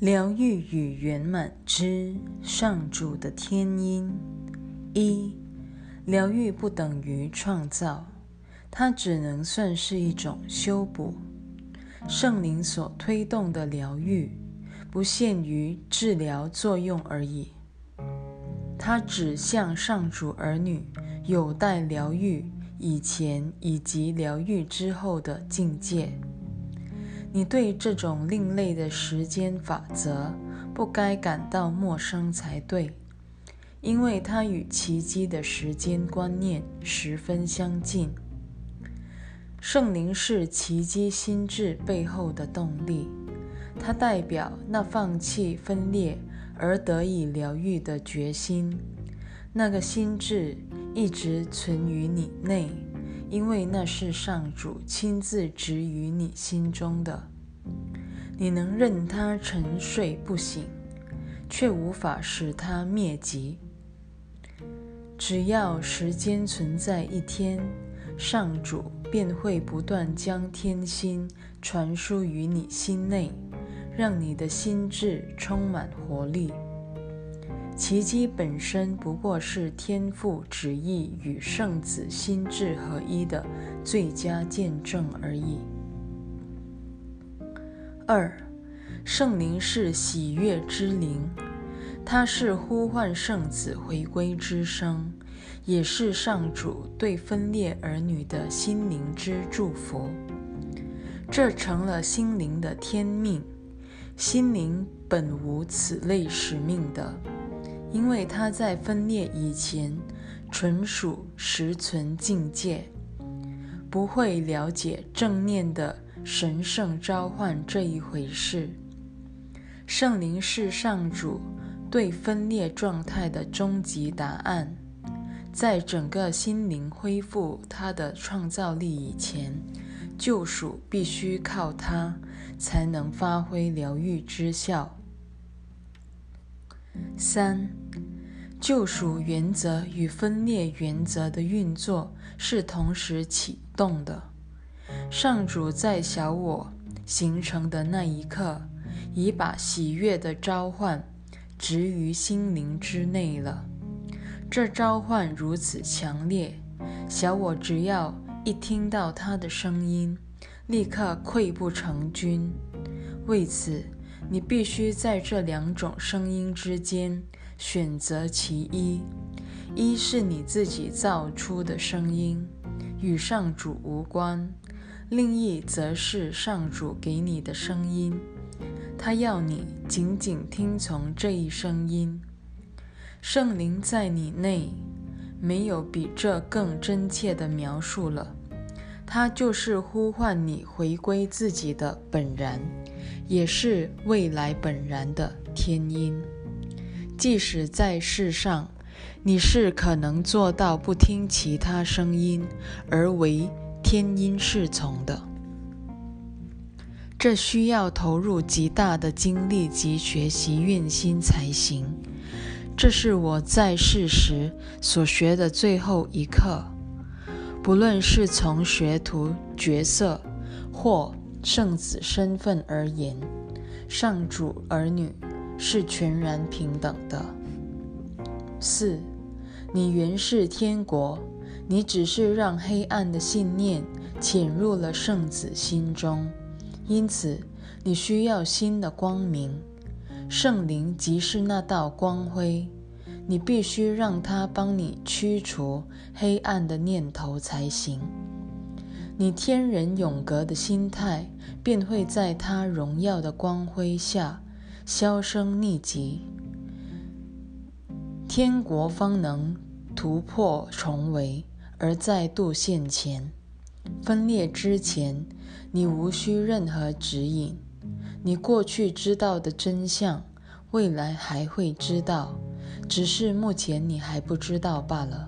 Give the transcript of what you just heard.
疗愈与圆满之上主的天音。一、疗愈不等于创造，它只能算是一种修补。圣灵所推动的疗愈，不限于治疗作用而已。它指向上主儿女有待疗愈以前以及疗愈之后的境界。你对这种另类的时间法则不该感到陌生才对，因为它与奇迹的时间观念十分相近。圣灵是奇迹心智背后的动力，它代表那放弃分裂而得以疗愈的决心。那个心智一直存于你内，因为那是上主亲自植于你心中的。你能任它沉睡不醒，却无法使它灭极。只要时间存在一天，上主便会不断将天心传输于你心内，让你的心智充满活力。奇迹本身不过是天父旨意与圣子心智合一的最佳见证而已。二，圣灵是喜悦之灵，它是呼唤圣子回归之声，也是上主对分裂儿女的心灵之祝福。这成了心灵的天命，心灵本无此类使命的。因为他在分裂以前，纯属实存境界，不会了解正念的神圣召唤这一回事。圣灵是上主对分裂状态的终极答案。在整个心灵恢复它的创造力以前，救赎必须靠它才能发挥疗愈之效。三，救赎原则与分裂原则的运作是同时启动的。上主在小我形成的那一刻，已把喜悦的召唤植于心灵之内了。这召唤如此强烈，小我只要一听到他的声音，立刻溃不成军。为此。你必须在这两种声音之间选择其一：一是你自己造出的声音，与上主无关；另一则是上主给你的声音，他要你紧紧听从这一声音。圣灵在你内，没有比这更真切的描述了。它就是呼唤你回归自己的本然。也是未来本然的天音。即使在世上，你是可能做到不听其他声音而为天音侍从的。这需要投入极大的精力及学习运心才行。这是我在世时所学的最后一课。不论是从学徒角色或圣子身份而言，上主儿女是全然平等的。四，你原是天国，你只是让黑暗的信念潜入了圣子心中，因此你需要新的光明。圣灵即是那道光辉，你必须让它帮你驱除黑暗的念头才行。你天人永隔的心态，便会在他荣耀的光辉下销声匿迹，天国方能突破重围而再度现前。分裂之前，你无需任何指引，你过去知道的真相，未来还会知道，只是目前你还不知道罢了。